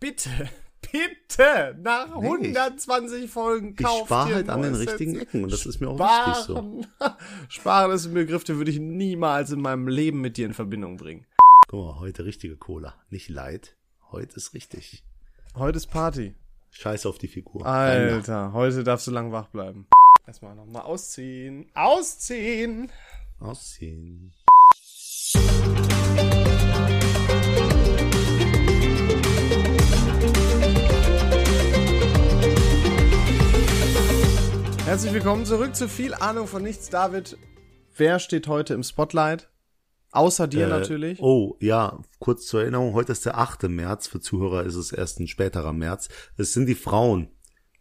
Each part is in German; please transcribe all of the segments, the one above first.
bitte, bitte, nach 120 Folgen Ich kauft spare halt an den richtigen. Ecken und das ist mir auch wichtig so. Sparen. Sparen ist ein Begriff, den würde ich niemals in meinem Leben mit dir in Verbindung bringen. Guck mal, heute richtige Cola. Nicht Light. Heute ist richtig. Heute ist Party. Scheiß auf die Figur. Alter, heute darfst du lang wach bleiben. Erstmal nochmal ausziehen. Ausziehen! Ausziehen. Herzlich willkommen zurück zu viel Ahnung von nichts. David, wer steht heute im Spotlight? Außer dir Äh, natürlich. Oh, ja, kurz zur Erinnerung, heute ist der 8. März, für Zuhörer ist es erst ein späterer März. Es sind die Frauen,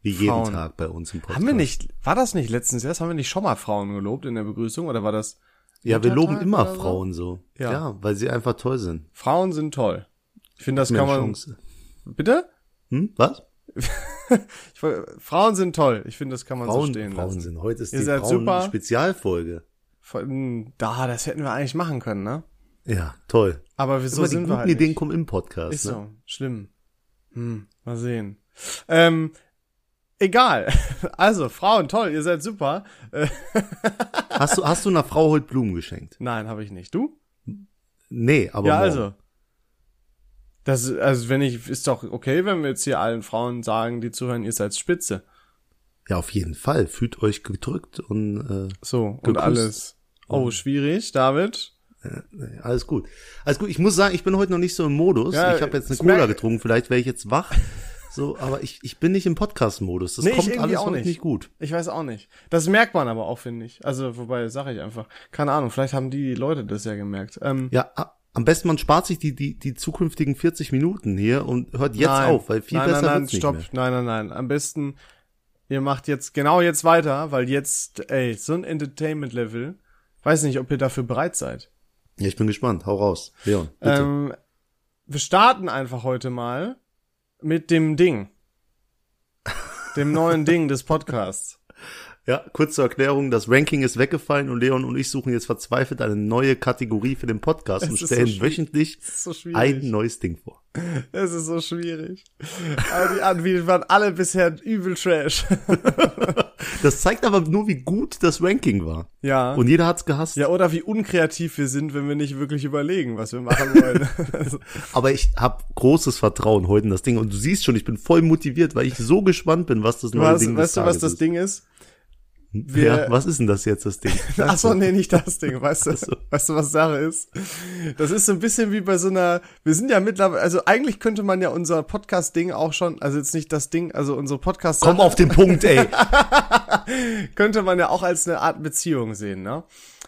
wie Frauen. jeden Tag bei uns im Podcast. Haben wir nicht, war das nicht letztens erst? Haben wir nicht schon mal Frauen gelobt in der Begrüßung oder war das? Ja, wir loben immer so? Frauen so. Ja. Ja. weil sie einfach toll sind. Frauen sind toll. Ich finde, das Mehr kann man. Chance. Bitte? Hm, was? Frauen sind toll. Ich finde, das kann man so Frauen, stehen Frauen lassen. sind. Heute ist Ihr die Frauen. Spezialfolge. Von, da, das hätten wir eigentlich machen können, ne? Ja, toll. Aber wieso sind wir halt Ideen nicht. kommen im Podcast. Ist ne? so, schlimm. Hm, mal sehen. Ähm, egal. Also, Frauen, toll, ihr seid super. Hast du, hast du einer Frau heute Blumen geschenkt? nein, habe ich nicht. Du? Nee, aber ja, morgen. also. Das, also, wenn ich, ist doch okay, wenn wir jetzt hier allen Frauen sagen, die zuhören, ihr seid spitze. Ja, auf jeden Fall. Fühlt euch gedrückt und So, und Geküsst. alles. Oh, schwierig, David. äh, alles gut. Alles gut. Ich muss sagen, ich bin heute noch nicht so im Modus. Ja, ich habe jetzt eine Cola getrunken. Vielleicht wäre ich jetzt wach. So, aber ich, ich bin nicht im Podcast-Modus. Das Nee, kommt alles auch nicht. nicht gut. Ich weiß auch nicht. Das merkt man aber auch, finde ich. Also, wobei, sage ich einfach. Keine Ahnung, vielleicht haben die Leute das ja gemerkt. Ähm, Ja, am besten man spart sich die, die, die zukünftigen 40 Minuten hier und hört jetzt nein, auf, weil viel nein, besser nein, nein, wird's nicht stopp. mehr. Nein, nein, nein. Am besten, ihr macht jetzt genau jetzt weiter, weil jetzt, ey, so ein Entertainment-Level. Weiß nicht, ob ihr dafür bereit seid. Ja, ich bin gespannt. Hau raus. Leon, bitte. Ähm, wir starten einfach heute mal mit dem Ding. Dem neuen Ding des Podcasts. Ja, kurz zur Erklärung, das Ranking ist weggefallen und Leon und ich suchen jetzt verzweifelt eine neue Kategorie für den Podcast Es und ist so stellen schwierig. wöchentlich ist so ein neues Ding vor. Es ist so schwierig. Aber die Anbieter waren alle bisher übel trash. Das zeigt aber nur, wie gut das Ranking war. ja. Und jeder hat's gehasst. ja, oder wie unkreativ wir sind, wenn wir nicht wirklich überlegen, was wir machen wollen. Aber ich habe großes Vertrauen heute in das Ding. Und du siehst schon, ich bin voll motiviert, weil ich so gespannt bin, was das neue hast, Ding weißt des du, was das ist. Ding ist? Wir- ja, was ist denn das jetzt, das Ding? Ach so, nee, nicht das Ding, weißt du? so. Weißt du, was Sache ist? Das ist so ein bisschen wie bei so einer, wir sind ja mittlerweile, also eigentlich könnte man ja unser Podcast-Ding auch schon, also jetzt nicht das Ding, also unsere podcast Komm auf den Punkt, ey. könnte man ja auch als eine Art Beziehung sehen, ne?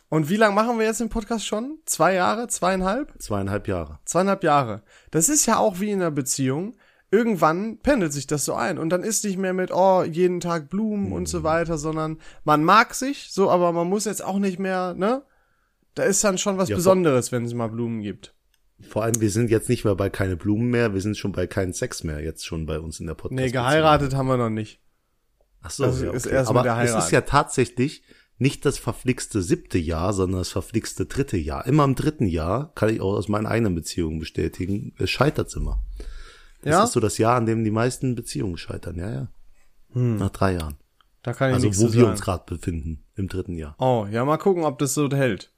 Und wie lange machen wir jetzt den Podcast schon? Zwei Jahre? Zweieinhalb? Zweieinhalb Jahre. Zweieinhalb Jahre. Das ist ja auch wie in einer Beziehung. Irgendwann pendelt sich das so ein und dann ist nicht mehr mit, oh, jeden Tag Blumen und so weiter, sondern man mag sich, so, aber man muss jetzt auch nicht mehr, ne? Da ist dann schon was Ja, Besonderes, wenn es mal Blumen gibt. Vor allem, wir sind jetzt nicht mehr bei keine Blumen mehr, wir sind schon bei keinen Sex mehr, jetzt schon bei uns in der Podcast. Nee, geheiratet haben wir noch nicht. Ach so, Das ja, ist okay. erst mit Aber der es ist ja tatsächlich nicht das verflixte siebte Jahr, sondern das verflixte dritte Jahr. Immer im dritten Jahr, kann ich auch aus meinen eigenen Beziehungen bestätigen, es scheitert's immer. Das Ja? ist so das Jahr, an dem die meisten Beziehungen scheitern, ja, ja. Nach drei Jahren. Da kann ich Also nichts wo wir sagen. uns gerade befinden, im dritten Jahr. Oh, ja, mal gucken, ob das so hält.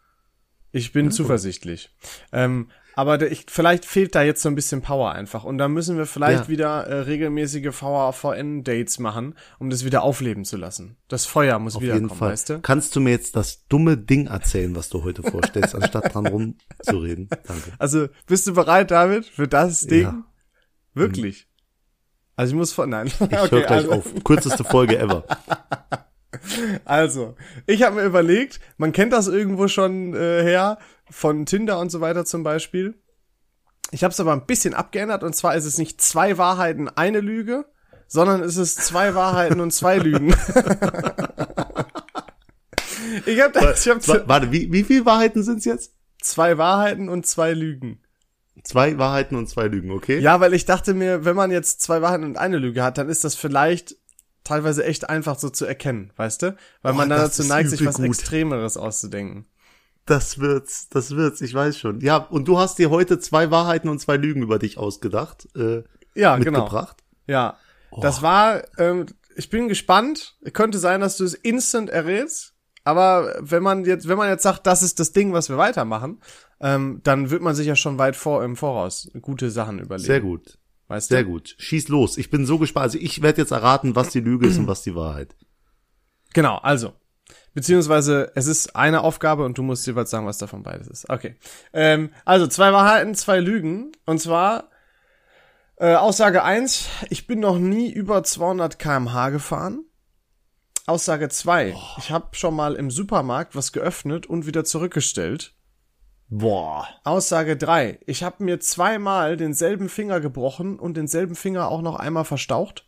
Ich bin zuversichtlich. Ähm, aber der, ich, vielleicht fehlt da jetzt so ein bisschen Power einfach. Und da müssen wir vielleicht Ja. wieder äh, regelmäßige VAVN-Dates machen, um das wieder aufleben zu lassen. Das Feuer muss Auf wiederkommen, jeden Fall. weißt du? Kannst du mir jetzt das dumme Ding erzählen, was du heute vorstellst, anstatt dran rumzureden? Danke. Also, bist du bereit, David, für das Ding? Ja. Wirklich? Also ich muss von, nein. Ich höre gleich also, auf. Kürzeste Folge ever. Also, ich habe mir überlegt, man kennt das irgendwo schon äh, her, von Tinder und so weiter zum Beispiel. Ich habe es aber ein bisschen abgeändert und zwar ist es nicht zwei Wahrheiten, eine Lüge, sondern es ist zwei Wahrheiten und zwei Lügen. ich habe ich hab Wa- Warte, wie, wie viele Wahrheiten sind's jetzt? zwei Wahrheiten und zwei Lügen. Zwei Wahrheiten und zwei Lügen, okay? Ja, weil ich dachte mir, wenn man jetzt zwei Wahrheiten und eine Lüge hat, dann ist das vielleicht teilweise echt einfach so zu erkennen, weißt du? Weil Oh, man dann dazu neigt, sich was gut. Extremeres auszudenken. Das wird's, das wird's, ich weiß schon. Ja, und du hast dir heute zwei Wahrheiten und zwei Lügen über dich ausgedacht. Äh, Ja, genau. mitgebracht. Ja. Das war, ähm, ich bin gespannt. Könnte sein, dass du es instant errätst. Aber wenn man jetzt, wenn man jetzt sagt, das ist das Ding, was wir weitermachen, ähm, dann wird man sich ja schon weit vor im Voraus gute Sachen überlegen. Sehr gut. Weißt Sehr du? gut. Schieß los. Ich bin so gespannt. Also ich werde jetzt erraten, was die Lüge ist und was die Wahrheit. Genau, also. Beziehungsweise es ist eine Aufgabe und du musst jeweils sagen, was davon beides ist. Okay. Ähm, also zwei Wahrheiten, zwei Lügen. Und zwar äh, Aussage eins: ich bin noch nie über 200 kmh gefahren. Aussage zwei: ich habe schon mal im Supermarkt was geöffnet und wieder zurückgestellt. Boah. Aussage drei: ich habe mir zweimal denselben Finger gebrochen und denselben Finger auch noch einmal verstaucht.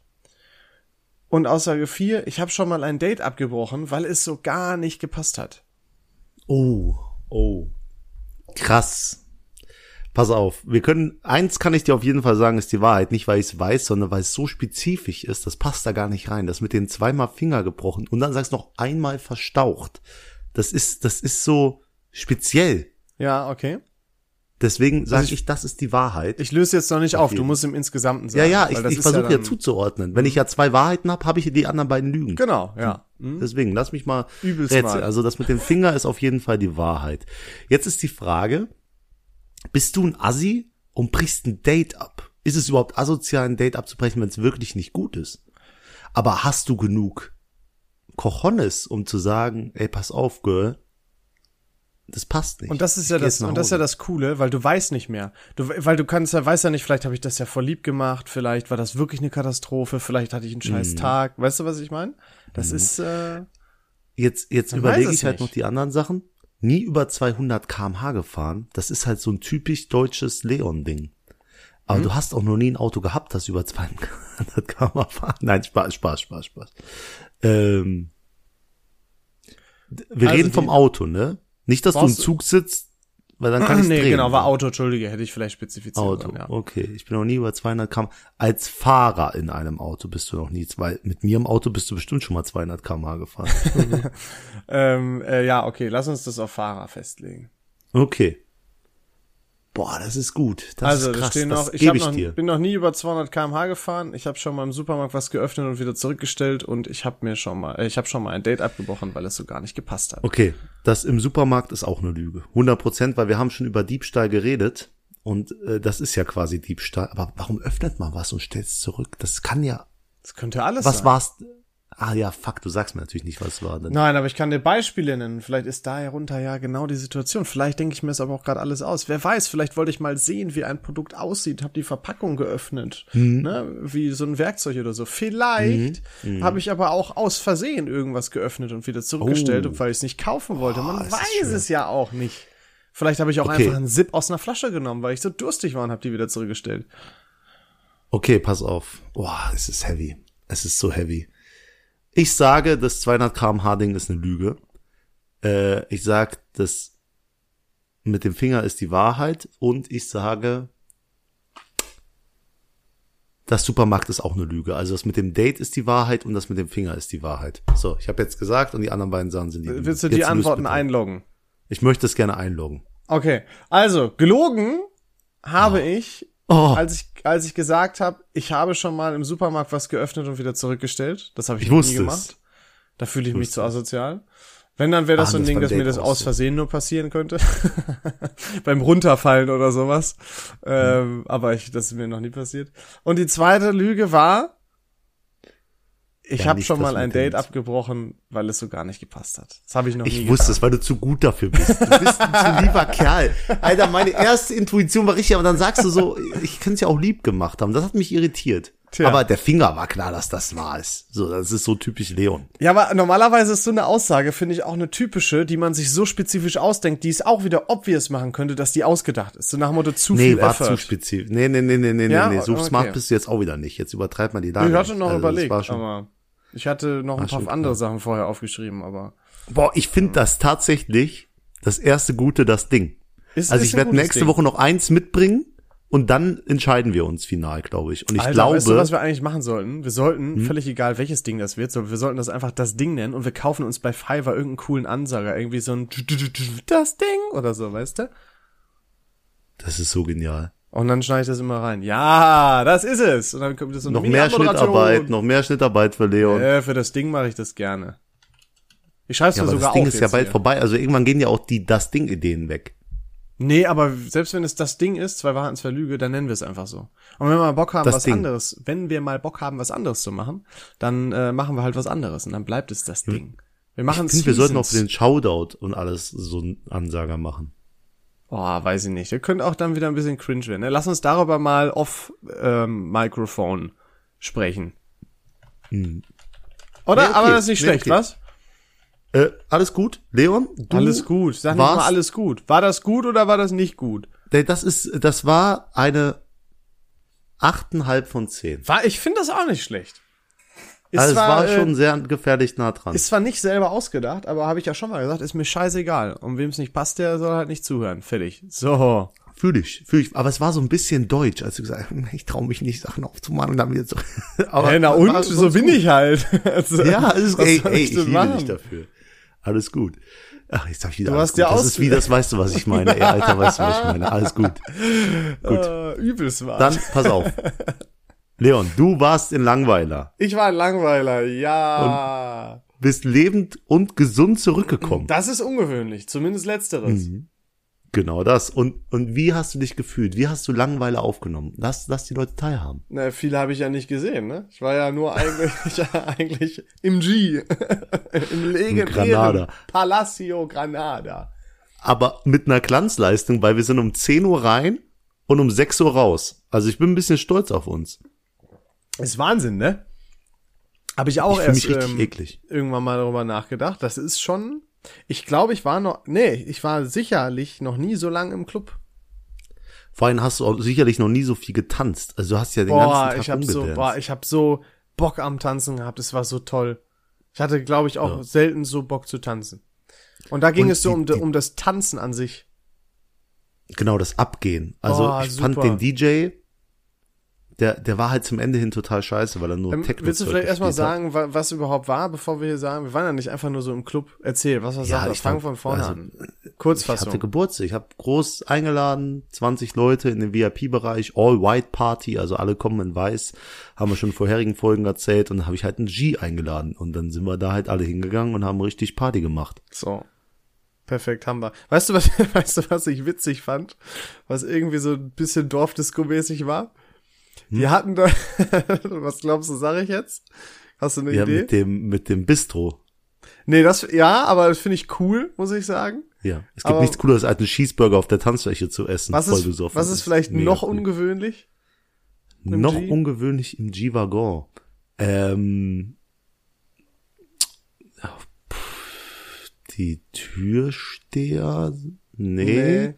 Und Aussage vier: ich habe schon mal ein Date abgebrochen, weil es so gar nicht gepasst hat. Oh. Oh. Krass. Pass auf, wir können, eins kann ich dir auf jeden Fall sagen, ist die Wahrheit. Nicht, weil ich es weiß, sondern weil es so spezifisch ist, das passt da gar nicht rein. Das mit den zweimal Finger gebrochen und dann sagst du noch einmal verstaucht. Das ist, das ist so speziell. Ja, okay. Deswegen sage ich- ich, das ist die Wahrheit. Ich löse jetzt noch nicht auf, du jeden musst im Insgesamten ja, sagen. ja, weil ich, ich versuche ja, dann- zuzuordnen. Wenn ich ja zwei Wahrheiten habe, habe ich die anderen beiden Lügen. Genau, ja. Hm? Deswegen, lass mich mal Übelst rätseln. mal. Also das mit dem Finger ist auf jeden Fall die Wahrheit. Jetzt ist die Frage, bist du ein Assi und brichst ein Date ab? Ist es überhaupt asozial, ein Date abzubrechen, wenn es wirklich nicht gut ist? Aber hast du genug Cojones, um zu sagen, ey, pass auf, Girl, das passt nicht. Und das ist Ich ja das, und das ist ja das Coole, weil du weißt nicht mehr. Du, weil du kannst ja, weißt ja nicht, vielleicht habe ich das ja voll lieb gemacht, vielleicht war das wirklich eine Katastrophe, vielleicht hatte ich einen scheiß Mhm. Tag. Weißt du, was ich meine? Das ist, äh, Jetzt, jetzt überlege ich halt nicht. noch die anderen Sachen. Nie über 200 kmh gefahren. Das ist halt so ein typisch deutsches Leon-Ding. Aber Mhm. du hast auch noch nie ein Auto gehabt, das über 200 kmh fahren. Nein, Spaß, Spaß, Spaß, Spaß. Ähm, wir Also reden vom Auto, ne? Nicht, dass du im Zug sitzt, weil dann kann ich nee, drehen. genau, war Auto, entschuldige, hätte ich vielleicht spezifiziert. Auto, sollen, ja. okay. Ich bin noch nie über 200 km. Als Fahrer in einem Auto bist du noch nie zwei. Mit mir im Auto bist du bestimmt schon mal 200 km gefahren. Ähm, äh, ja, okay, lass uns das auf Fahrer festlegen. Okay. Boah, das ist gut. Das also, ist da krass. stehen das noch, ich, ich noch, dir. bin noch nie über 200 kmh gefahren. Ich habe schon mal im Supermarkt was geöffnet und wieder zurückgestellt und ich habe mir schon mal, äh, ich habe schon mal ein Date abgebrochen, weil es so gar nicht gepasst hat. Okay, das im Supermarkt ist auch eine Lüge. 100 Prozent, weil wir haben schon über Diebstahl geredet. Und äh, das ist ja quasi Diebstahl. Aber warum öffnet man was und stellt es zurück? Das kann ja. Das könnte alles Was sein. war's? Ah ja, fuck, du sagst mir natürlich nicht, was es war. Dann. Nein, aber ich kann dir Beispiele nennen. Vielleicht ist da herunter ja genau die Situation. Vielleicht denke ich mir es aber auch gerade alles aus. Wer weiß, vielleicht wollte ich mal sehen, wie ein Produkt aussieht, habe die Verpackung geöffnet, Mhm. ne? wie so ein Werkzeug oder so. Vielleicht Mhm. habe ich aber auch aus Versehen irgendwas geöffnet und wieder zurückgestellt, Oh. weil ich es nicht kaufen wollte. Man ist weiß es ja auch nicht. Vielleicht habe ich auch Okay. einfach einen Zip aus einer Flasche genommen, weil ich so durstig war und habe die wieder zurückgestellt. Okay, pass auf. Boah, es ist heavy. Es ist so heavy. Ich sage, das 200 kmh Ding ist eine Lüge. Äh, ich sag, das mit dem Finger ist die Wahrheit. Und ich sage, das Supermarkt ist auch eine Lüge. Also das mit dem Date ist die Wahrheit und das mit dem Finger ist die Wahrheit. So, ich habe jetzt gesagt und die anderen beiden Sachen sind die Lüge. Willst du die Antworten einloggen? Ich möchte es gerne einloggen. Okay, also gelogen habe ich Oh, als ich, als ich gesagt habe, ich habe schon mal im Supermarkt was geöffnet und wieder zurückgestellt. Das habe ich, Ich nie es. gemacht. Da fühle ich mich zu asozial. Wenn, dann wäre das Ah, so ein das Ding, dass mir das aus. Versehen nur passieren könnte. Beim Runterfallen oder sowas. Ähm, aber ich, das ist mir noch nie passiert. Und die zweite Lüge war, ich Ja, habe schon mal ein Date abgebrochen, weil es so gar nicht gepasst hat. Das habe ich noch nie Ich wusste es, weil du zu gut dafür bist. Du bist ein zu lieber Kerl. Alter, meine erste Intuition war richtig, aber dann sagst du so, ich könnte es ja auch lieb gemacht haben. Das hat mich irritiert. Tja. Aber der Finger war klar, dass das war es. So, das ist so typisch Leon. Ja, aber normalerweise ist so eine Aussage, finde ich, auch eine typische, die man sich so spezifisch ausdenkt, die es auch wieder obvious machen könnte, dass die ausgedacht ist. So nach dem Motto zu Nee, viel war Effort. zu spezifisch. Nee, nee, nee, nee, nee, Ja? nee, nee. So Okay. smart bist du jetzt auch wieder nicht. Jetzt übertreibt man die Lage. ich hatte noch Also, überlegt, aber ich hatte noch ein War paar schon andere klar. Sachen vorher aufgeschrieben, aber Boah, ich finde das tatsächlich das erste Gute, das Ding. ist, Also ist ich werde nächste Ding. Woche noch eins mitbringen und dann entscheiden wir uns final, glaube ich. Und ich Alter, glaube, weißt du, was wir eigentlich machen sollten? Wir sollten, Hm? völlig egal welches Ding das wird, so, wir sollten das einfach das Ding nennen und wir kaufen uns bei Fiverr irgendeinen coolen Ansager, irgendwie so ein das Ding oder so, weißt du? das ist so genial. Und dann schneide ich das immer rein. Ja, das ist es. Und dann kommt das so Noch mehr. Schnittarbeit, noch mehr Schnittarbeit für Leon. Äh, für das Ding mache ich das gerne. Ich schreibe es ja, sogar das Ding auf ist ja bald hier. vorbei. Also irgendwann gehen ja auch die das Ding-Ideen weg. Nee, aber selbst wenn es das Ding ist, zwei Wahrheiten, zwei Lüge, dann nennen wir es einfach so. Und wenn wir mal Bock haben, Das was Ding. anderes, wenn wir mal Bock haben, was anderes zu machen, dann äh, machen wir halt was anderes und dann bleibt es das Ding. Wir machen Ich finde, wir sollten auch für den Shoutout und alles so einen Ansager machen. Oh, weiß ich nicht. Der könnte auch dann wieder ein bisschen cringe werden. Ne? Lass uns darüber mal off ähm, Mikrofon sprechen. Oder? Nee, okay. Aber das ist nicht Nee, schlecht, okay. was? Äh, alles gut? Leon? Du alles gut. Sag nicht warst- mal alles gut. War das gut oder war das nicht gut? Das ist, das war eine achteinhalb von zehn. War, ich finde das auch nicht schlecht. Ist Also es war äh, schon sehr gefährlich nah dran. Ist zwar nicht selber ausgedacht, aber habe ich ja schon mal gesagt, ist mir scheißegal. Und wem es nicht passt, der soll halt nicht zuhören. Fertig. So. Fühl ich, fühl ich. Aber es war so ein bisschen deutsch, als du gesagt hast, ich traue mich nicht, Sachen aufzumachen und dann wieder so. aber Hey, na und? So bin ich halt. Also, Ja, alles, was ey, ey, ich liebe machen? dich dafür. Alles gut. Ach, jetzt sag wieder Du alles hast gut. ja Das ist wie, das weißt du, was ich meine. Ey, Alter, weißt du, was ich meine. Alles gut. Gut. Äh, übelst war. Dann, pass auf. Leon, du warst in Langweiler. ich war ein Langweiler, ja. Bist lebend und gesund zurückgekommen. das ist ungewöhnlich, zumindest letzteres. Mhm. Genau das. Und, und wie hast du dich gefühlt? Wie hast du Langweiler aufgenommen? Lass, lass die Leute teilhaben. Na, viele habe ich ja nicht gesehen, ne? Ich war ja nur eigentlich, eigentlich im G. Im legendären Granada. Palacio Granada. Aber mit einer Glanzleistung, weil wir sind um 10 Uhr rein und um 6 Uhr raus. Also ich bin ein bisschen stolz auf uns. Ist Wahnsinn, ne? Habe ich auch Ich erst ähm, irgendwann mal darüber nachgedacht. Das ist schon. Ich glaube, ich war noch. Nee, ich war sicherlich noch nie so lange im Club. Vor allem hast du auch sicherlich noch nie so viel getanzt. Also du hast ja den Boah, ganzen Tag ich habe so, boah, ich habe so Bock am Tanzen gehabt. Es war so toll. Ich hatte, glaube ich, auch Ja. selten so Bock zu tanzen. Und da ging Und es so die- um, die- um das Tanzen an sich. Genau, das Abgehen. Also Oh, ich super. fand den DJ, der, der war halt zum Ende hin total scheiße, weil er nur Ähm, Techno willst du vielleicht erstmal hat. sagen, wa was überhaupt war, bevor wir hier sagen? Wir waren ja nicht einfach nur so im Club. Erzähl, was war Ja, ich Fang von vorne also, an. Ich hatte Kurzfassung. Geburtstag. Ich habe groß eingeladen, 20 Leute in den VIP-Bereich, All-White-Party, also alle kommen in weiß, haben wir schon in vorherigen Folgen erzählt und dann habe ich halt einen G eingeladen und dann sind wir da halt alle hingegangen und haben richtig Party gemacht. So. Perfekt, haben wir. Weißt du, was, weißt du, was ich witzig fand? Was irgendwie so ein bisschen Dorfdisco-mäßig war? Hm? Die hatten da, was glaubst du, sag ich jetzt? Hast du eine Ja, Idee? mit dem, mit dem Bistro. Nee, das, ja, aber das finde ich cool, muss ich sagen. Ja. Es gibt Aber- nichts cooleres als einen Cheeseburger auf der Tanzfläche zu essen. Was ist, besoffen. was ist vielleicht mega noch ungewöhnlich? noch G? ungewöhnlich im G-Waggon. Ähm, pff, die Türsteher? Nee.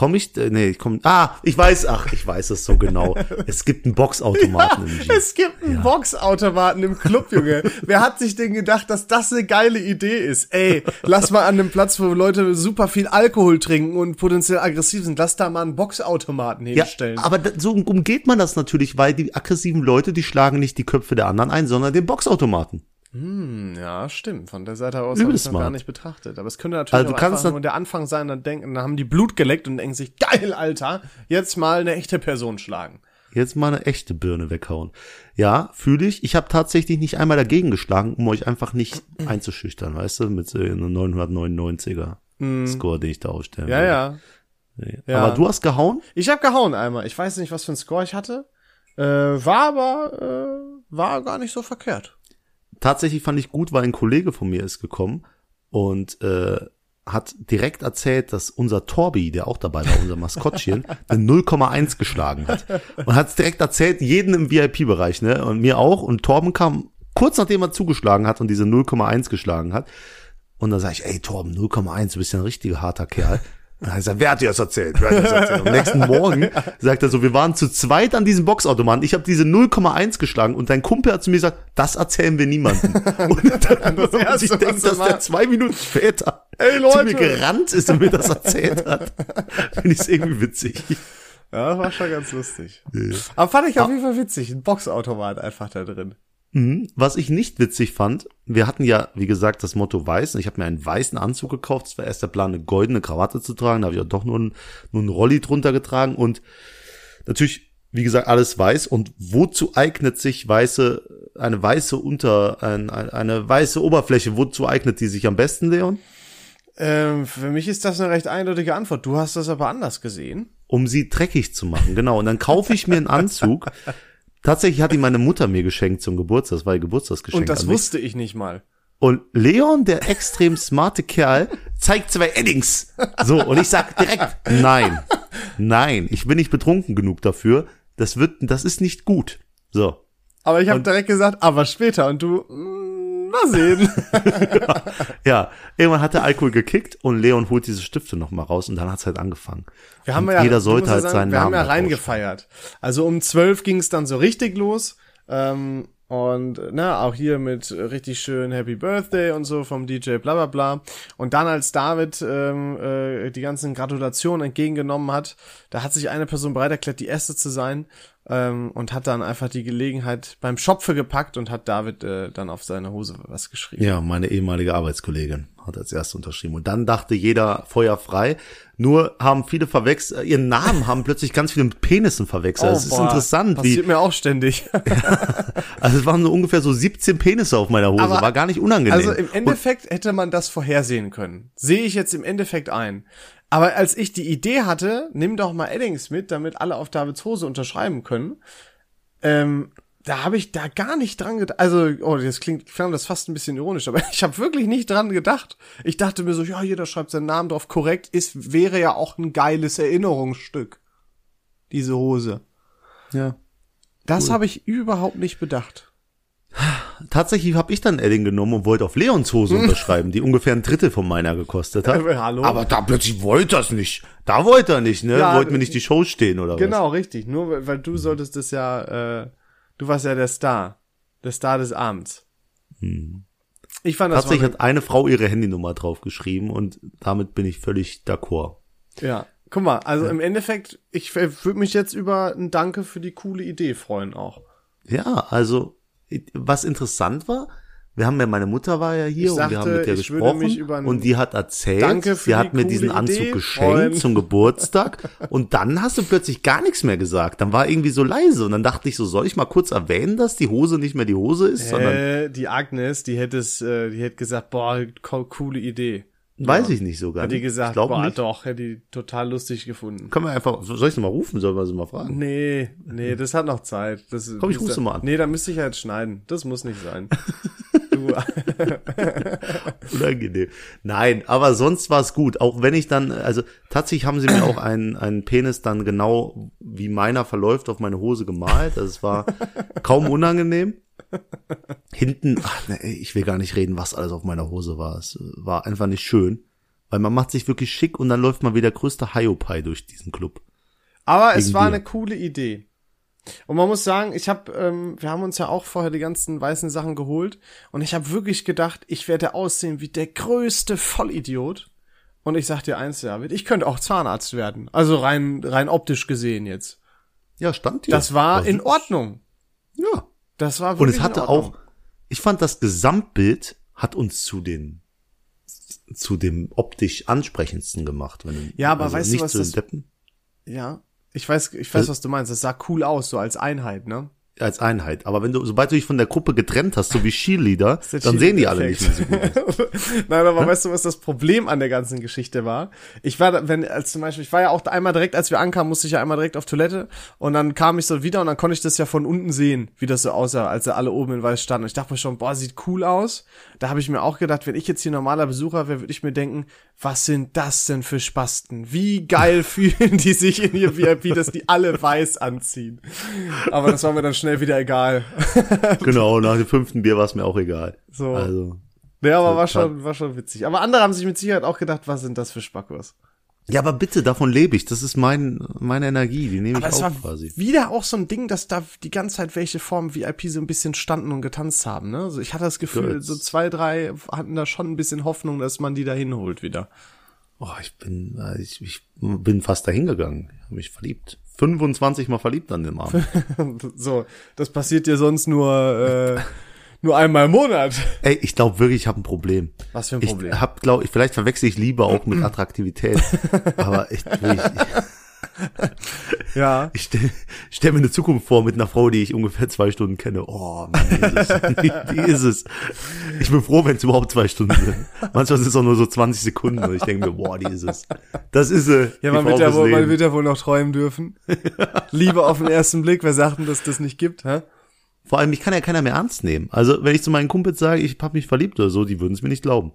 Komm ich? äh, Nee, ich komm. Ah, ich weiß, ach, ich weiß es so genau. es gibt einen Boxautomaten im G. Es gibt einen Boxautomaten im Club, Junge. Wer hat sich denn gedacht, dass das eine geile Idee ist? Ey, lass mal an einem Platz, wo Leute super viel Alkohol trinken und potenziell aggressiv sind, lass da mal einen Boxautomaten Ja, hinstellen. aber da, so umgeht man das natürlich, weil die aggressiven Leute, die schlagen nicht die Köpfe der anderen ein, sondern den Boxautomaten. Hm, ja, stimmt. Von der Seite aus habe ich noch gar nicht betrachtet. Aber es könnte natürlich Also du auch kannst einfach nur der Anfang sein, dann denken, dann haben die Blut geleckt und denken sich, geil, Alter, jetzt mal eine echte Person schlagen. Jetzt mal eine echte Birne weghauen. Ja, fühle ich. Ich habe tatsächlich nicht einmal dagegen geschlagen, um euch einfach nicht einzuschüchtern, weißt du, mit so einem 999er Score, den ich da aufstelle. Ja, ja. ja. Aber du hast gehauen? Ich habe gehauen einmal. Ich weiß nicht, was für ein Score ich hatte. Äh, war aber, äh, war gar nicht so verkehrt. Tatsächlich fand ich gut, weil ein Kollege von mir ist gekommen und äh, hat direkt erzählt, dass unser Torbi, der auch dabei war, unser Maskottchen, eine 0,1 geschlagen hat. Und hat es direkt erzählt, jeden im VIP-Bereich, ne? Und mir auch. Und Torben kam kurz nachdem er zugeschlagen hat und diese 0,1 geschlagen hat. Und dann sage ich, ey Torben, 0,1, du bist ja ein richtiger harter Kerl. Und dann hat er gesagt, wer hat dir das erzählt? Wer hat dir das erzählt? Am nächsten Morgen sagt er so, wir waren zu zweit an diesem Boxautomaten. Ich habe diese 0,1 geschlagen und dein Kumpel hat zu mir gesagt, das erzählen wir niemandem. Und dann Das Erste, ich denke, dass der zwei Minuten später Ey, zu mir gerannt ist und mir das erzählt hat. Finde ich irgendwie witzig. Ja, das war schon ganz lustig. Aber fand ich auf jeden Fall witzig. Ein Boxautomat einfach da drin. Mhm. Was ich nicht witzig fand, wir hatten ja, wie gesagt, das Motto weiß. Und ich habe mir einen weißen Anzug gekauft. Es war erst der Plan, eine goldene Krawatte zu tragen. Da habe ich auch doch nur, ein, nur einen Rolli drunter getragen. Und natürlich, wie gesagt, alles weiß. Und wozu eignet sich weiße, eine weiße Unter, ein, eine weiße Oberfläche, wozu eignet die sich am besten, Leon? Ähm, für mich ist das eine recht eindeutige Antwort. Du hast das aber anders gesehen. Um sie dreckig zu machen, genau. Und dann kaufe ich mir einen Anzug. Tatsächlich hat ihn meine Mutter mir geschenkt zum Geburtstag. Das war ihr Geburtstagsgeschenk. Und das wusste ich nicht mal. Und Leon, der extrem smarte Kerl, zeigt zwei Eddings. So, und ich sag direkt, nein, nein, ich bin nicht betrunken genug dafür. Das wird, das ist nicht gut. So. Aber ich habe direkt gesagt, aber später. Und du, mm, mal sehen. ja, irgendwann hat der Alkohol gekickt und Leon holt diese Stifte nochmal raus und dann hat's halt angefangen. Wir haben und ja, jeder sollte halt sagen, seinen wir Namen haben ja halt reingefeiert. Also um zwölf ging es dann so richtig los. Ähm, und ne, auch hier mit richtig schön Happy Birthday und so vom DJ bla bla bla. Und dann als David ähm, äh, die ganzen Gratulationen entgegengenommen hat, da hat sich eine Person bereit erklärt, die erste zu sein ähm, und hat dann einfach die Gelegenheit beim Schopfe gepackt und hat David äh, dann auf seine Hose was geschrieben. Ja, meine ehemalige Arbeitskollegin hat als erste unterschrieben. Und dann dachte jeder Feuer frei. Nur haben viele verwechselt, ihren Namen haben plötzlich ganz viele mit Penissen verwechselt. Es ist Oh, boah, interessant, Passiert wie, mir auch ständig. also es waren so ungefähr so 17 Penisse auf meiner Hose, Aber- war gar nicht unangenehm. Also im Endeffekt hätte man das vorhersehen können. Sehe ich jetzt im Endeffekt ein. Aber als ich die Idee hatte, nimm doch mal Eddings mit, damit alle auf Davids Hose unterschreiben können, ähm, da habe ich da gar nicht dran gedacht. Also, oh, das klingt, fand das fast ein bisschen ironisch, aber ich habe wirklich nicht dran gedacht. Ich dachte mir so, ja, jeder schreibt seinen Namen drauf, korrekt, ist, wäre ja auch ein geiles Erinnerungsstück. Diese Hose. ja. Das habe ich überhaupt nicht bedacht. Tatsächlich habe ich dann Edding genommen und wollte auf Leons Hose unterschreiben, die ungefähr ein Drittel von meiner gekostet hat. Äh, hallo? Aber da plötzlich wollte es nicht. Da wollte er nicht, ne? Ja, Wollte mir nicht die Show stehen oder was? Genau, richtig. Nur weil, du solltest es ja, äh, du warst ja der Star. Der Star des Abends. Ich fand das Tatsächlich hat eine Frau ihre Handynummer draufgeschrieben und damit bin ich völlig d'accord. ja. Guck mal, also im Endeffekt, ich würde mich jetzt über ein Danke für die coole Idee freuen auch. Ja, also was interessant war, wir haben ja, meine Mutter war ja hier Ich und wir haben sagte, mit ihr gesprochen und die hat erzählt, Danke für sie hat die mir diesen Anzug Idee geschenkt freuen. zum Geburtstag und dann hast du plötzlich gar nichts mehr gesagt. Dann war irgendwie so leise und dann dachte ich so, soll ich mal kurz erwähnen, dass die Hose nicht mehr die Hose ist, sondern Äh, die Agnes, die hätte es, äh, die hätte gesagt, boah, co coole Idee. Weiß ich nicht sogar. Hat die gesagt, ich glaube boah, nicht. doch, hätte die total lustig gefunden. Können wir einfach, soll ich sie mal rufen, sollen wir sie mal fragen? Nee, nee, das hat noch Zeit. Das, Komm, ich ruf's da- mal an. Nee, da müsste ich halt schneiden. Das muss nicht sein. du, Unangenehm. Nein, aber sonst war es gut. Auch wenn ich dann, also tatsächlich haben sie mir auch einen, einen Penis dann genau wie meiner verläuft auf meine Hose gemalt. Also es war kaum unangenehm. Hinten, ach nee, ich will gar nicht reden, was alles auf meiner Hose war. Es war einfach nicht schön. Weil man macht sich wirklich schick und dann läuft mal wie der größte Hiopai durch diesen Club. Aber es Wegen war dir. eine coole Idee. Und man muss sagen, ich habe, ähm, wir haben uns ja auch vorher die ganzen weißen Sachen geholt und ich habe wirklich gedacht, ich werde aussehen wie der größte Vollidiot. Und ich sag dir eins, David, ich könnte auch Zahnarzt werden. Also rein, rein optisch gesehen jetzt. Ja, stand hier. Das war in süß. Ordnung. Ja. Das war Und wirklich es hatte auch, ich fand das Gesamtbild hat uns zu den zu dem optisch ansprechendsten gemacht. Wenn, du- Ja, aber also weißt du, was das- Deppen Ja, ich weiß, ich weiß, was du meinst. Das sah cool aus, so als Einheit, ne? Als Einheit. Aber wenn du, sobald du dich von der Gruppe getrennt hast, so wie Cheerleader, der dann sehen die alle nicht mehr so gut aus. Nein, aber weißt du, was das Problem an der ganzen Geschichte war? Ich war, wenn, als zum Beispiel, ich war ja auch einmal direkt, als wir ankamen, musste ich ja einmal direkt auf Toilette und dann kam ich so wieder und dann konnte ich das ja von unten sehen, wie das so aussah, als sie alle oben in weiß standen. Und ich dachte mir schon, boah, sieht cool aus. Da habe ich mir auch gedacht, wenn ich jetzt hier normaler Besucher wäre, würde ich mir denken, was sind das denn für Spasten? Wie geil fühlen die sich in ihr VIP, dass die alle weiß anziehen. Aber das war mir dann schnell wieder egal. genau, nach dem fünften Bier war es mir auch egal. So. Also. Ja, aber war schon, war schon witzig. Aber andere haben sich mit Sicherheit auch gedacht, was sind das für Spackos? Ja, aber bitte, davon lebe ich. Das ist mein, meine Energie, die nehme ich Aber es auch war quasi. wieder auch so ein Ding, dass da die ganze Zeit welche vorm VIP so ein bisschen standen und getanzt haben, ne? Also ich hatte das Gefühl, Gut. so zwei, drei hatten da schon ein bisschen Hoffnung, dass man die da hinholt wieder. Oh, ich bin, äh, ich, ich bin fast dahin gegangen. Ich habe mich verliebt. 25 Mal verliebt an dem Abend. so, das passiert dir sonst nur, äh, nur einmal im Monat. Ey, ich glaube wirklich, ich habe ein Problem. Was für ein Problem? Ich hab, glaube ich, vielleicht verwechsel ich Liebe auch mit Attraktivität. aber ich, wirklich, Ja. ich stelle stell mir eine Zukunft vor mit einer Frau, die ich ungefähr zwei Stunden kenne. Oh, Mann, die ist es. Die, ist es. Ich bin froh, wenn es überhaupt zwei Stunden sind. Manchmal sind es auch nur so 20 Sekunden und ich denke mir, boah, die ist es. Das ist sie. Ja, man wird ja, wohl, man wird ja wohl noch träumen dürfen. Liebe auf den ersten Blick, wer sagt denn, dass das nicht gibt, hä? Vor allem, mich kann ja keiner mehr ernst nehmen. Also, wenn ich zu meinen Kumpels sage, ich hab mich verliebt oder so, die würden es mir nicht glauben.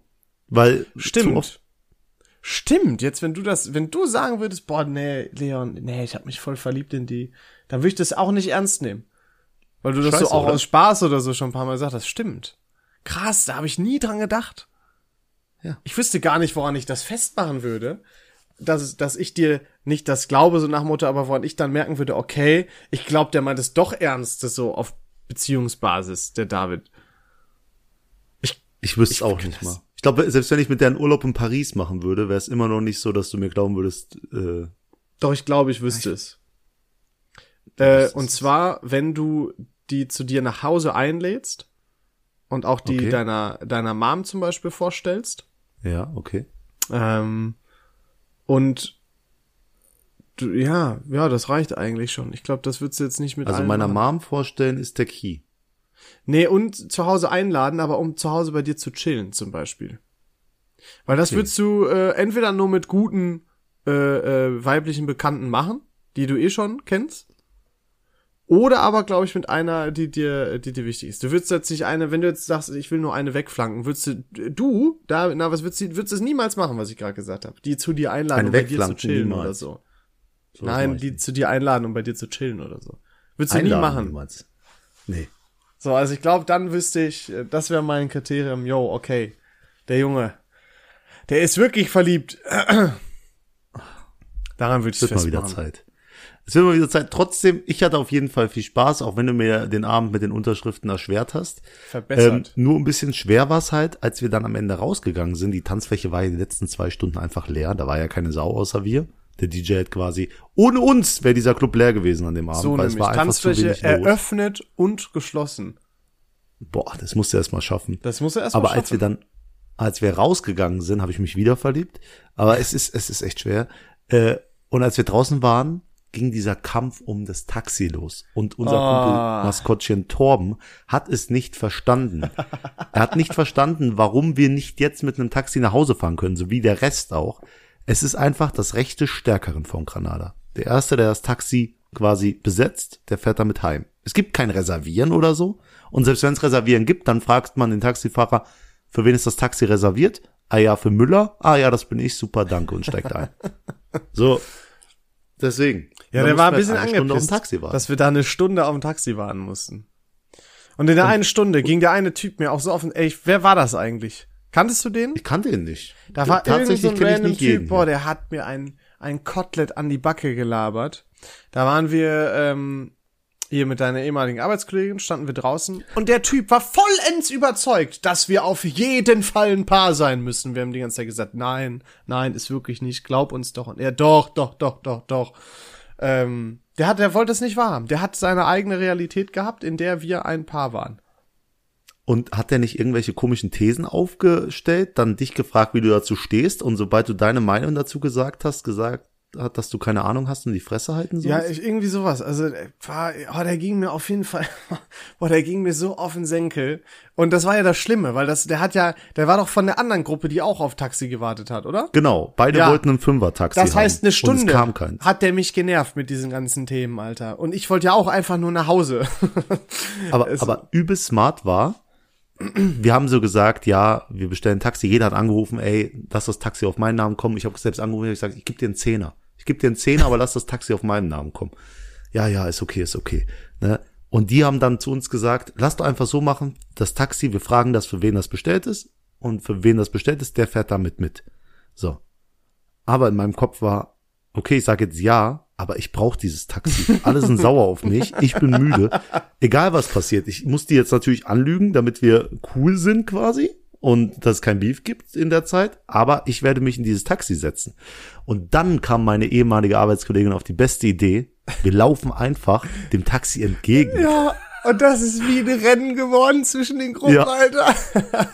Weil, zu oft, Stimmt. Jetzt wenn du das, wenn du sagen würdest, boah, nee, Leon, nee, ich habe mich voll verliebt in die, dann würde ich das auch nicht ernst nehmen. Weil du das Scheiße, so auch oder? aus Spaß oder so schon ein paar Mal gesagt hast, stimmt. Krass, da habe ich nie dran gedacht. Ja. Ich wüsste gar nicht, woran ich das festmachen würde, dass, dass ich dir nicht das glaube, so nach Motto, aber woran ich dann merken würde, okay, ich glaube, der meint es doch ernst, das so auf Beziehungsbasis, der David. ich wüsste es auch nicht das- mal. Ich glaube, selbst wenn ich mit deren Urlaub in Paris machen würde, wäre es immer noch nicht so, dass du mir glauben würdest, äh, Doch, ich glaube, ich wüsste es. Äh, und zwar, wenn du die zu dir nach Hause einlädst und auch die Okay. deiner, deiner Mom zum Beispiel vorstellst, ja, okay. ähm, und du, ja, ja, das reicht eigentlich schon. Ich glaube, das würdest du jetzt nicht mit Also meiner. Mom vorstellen ist der Key. Nee, und zu Hause einladen, aber um zu Hause bei dir zu chillen zum Beispiel. Weil das Okay. würdest du äh, entweder nur mit guten äh, äh, weiblichen Bekannten machen, die du eh schon kennst, oder aber, glaube ich, mit einer, die dir, die dir wichtig ist. Du würdest jetzt nicht eine, wenn du jetzt sagst, ich will nur eine wegflanken, würdest du, du, da, na, was würdest du, würdest du es niemals machen, was ich gerade gesagt habe. Die zu dir einladen, Ein um bei dir zu chillen niemals. oder so. So Nein, die nicht. zu dir einladen, um bei dir zu chillen oder so. Würdest du nie machen. niemals. Nee. So, also ich glaube, dann wüsste ich, äh, das wäre mein Kriterium, yo, okay, der Junge, der ist wirklich verliebt. Daran würde ich Es mal wieder Zeit. Es wird mal wieder Zeit. Trotzdem, ich hatte auf jeden Fall viel Spaß, auch wenn du mir den Abend mit den Unterschriften erschwert hast. Ähm, Verbessert. nur ein bisschen schwer war es halt, als wir dann am Ende rausgegangen sind. Die Tanzfläche war ja die letzten zwei Stunden einfach leer. Da war ja keine Sau außer wir. Der DJ hat quasi, ohne uns wäre dieser Club leer gewesen an dem Abend, so weil nämlich, es war einfach zu Tanzfläche wenig los. eröffnet und geschlossen. Boah, das musst du erst mal schaffen. Das muss er erst mal Aber als wir schaffen. dann, als wir rausgegangen sind, habe ich mich wieder verliebt. Aber es ist, es ist echt schwer. Äh, und als wir draußen waren, ging dieser Kampf um das Taxi los. Und unser Ah. Kumpel Maskottchen Torben hat es nicht verstanden. er hat nicht verstanden, warum wir nicht jetzt mit einem Taxi nach Hause fahren können, so wie der Rest auch. Es ist einfach das Recht des Stärkeren von Granada. Der Erste, der das Taxi quasi besetzt, der fährt damit heim. Es gibt kein Reservieren oder so. Und selbst wenn es Reservieren gibt, dann fragt man den Taxifahrer, für wen ist das Taxi reserviert? Ah ja, für Müller? Ah ja, das bin ich, super, danke und steigt ein. So, deswegen. Ja, der war ein bisschen angepisst, dass wir da eine Stunde auf dem Taxi warten mussten. Und in der einen Stunde ging der eine Typ mir auch so offen, ey, wer war das eigentlich? Kanntest du den? ich kannte ihn nicht. Da war Tatsächlich so ein ich Typ, boah, der hat mir ein, ein Kotelett an die Backe gelabert. Da waren wir ähm, hier mit deiner ehemaligen Arbeitskollegin, standen wir draußen und der Typ war vollends überzeugt, dass wir auf jeden Fall ein Paar sein müssen. Wir haben die ganze Zeit gesagt, nein, nein, ist wirklich nicht, glaub uns doch. Und er, doch, doch, doch, doch, doch. Ähm, der hat, der wollte es nicht wahrhaben. Der hat seine eigene Realität gehabt, in der wir ein Paar waren. Und hat der nicht irgendwelche komischen Thesen aufgestellt, dann dich gefragt, wie du dazu stehst und sobald du deine Meinung dazu gesagt hast, gesagt hat, dass du keine Ahnung hast und die Fresse halten sollst? Ja, irgendwie sowas. Also, äh, war, oh, der ging mir auf jeden Fall, boah, der ging mir so auf den Senkel. Und das war ja das Schlimme, weil das, der hat ja, der war doch von der anderen Gruppe, die auch auf Taxi gewartet hat, oder? Genau, beide Ja. wollten ein Fünfer-Taxi Das heißt, eine Und Stunde es hat der mich genervt mit diesen ganzen Themen, Alter. Und ich wollte ja auch einfach nur nach Hause. Aber, aber übel smart war, wir haben so gesagt, ja, wir bestellen Taxi. Jeder hat angerufen, ey, lass das Taxi auf meinen Namen kommen. Ich habe selbst angerufen, ich gesagt, ich gebe dir einen Zehner. Ich gebe dir einen Zehner, aber lass das Taxi auf meinen Namen kommen. Ja, ja, ist okay, ist okay. Ne? Und die haben dann zu uns gesagt, lass doch einfach so machen, das Taxi, wir fragen das, für wen das bestellt ist. Und für wen das bestellt ist, der fährt damit mit. So. Aber in meinem Kopf war, okay, ich sage jetzt ja, aber ich brauche dieses Taxi. Alle sind sauer auf mich. Ich bin müde. Egal was passiert. Ich muss die jetzt natürlich anlügen, damit wir cool sind quasi und dass es kein Beef gibt in der Zeit, aber ich werde mich in dieses Taxi setzen. Und dann kam meine ehemalige Arbeitskollegin auf die beste Idee. Wir laufen einfach dem Taxi entgegen. Ja, und das ist wie ein Rennen geworden zwischen den Gruppen, Ja. Alter.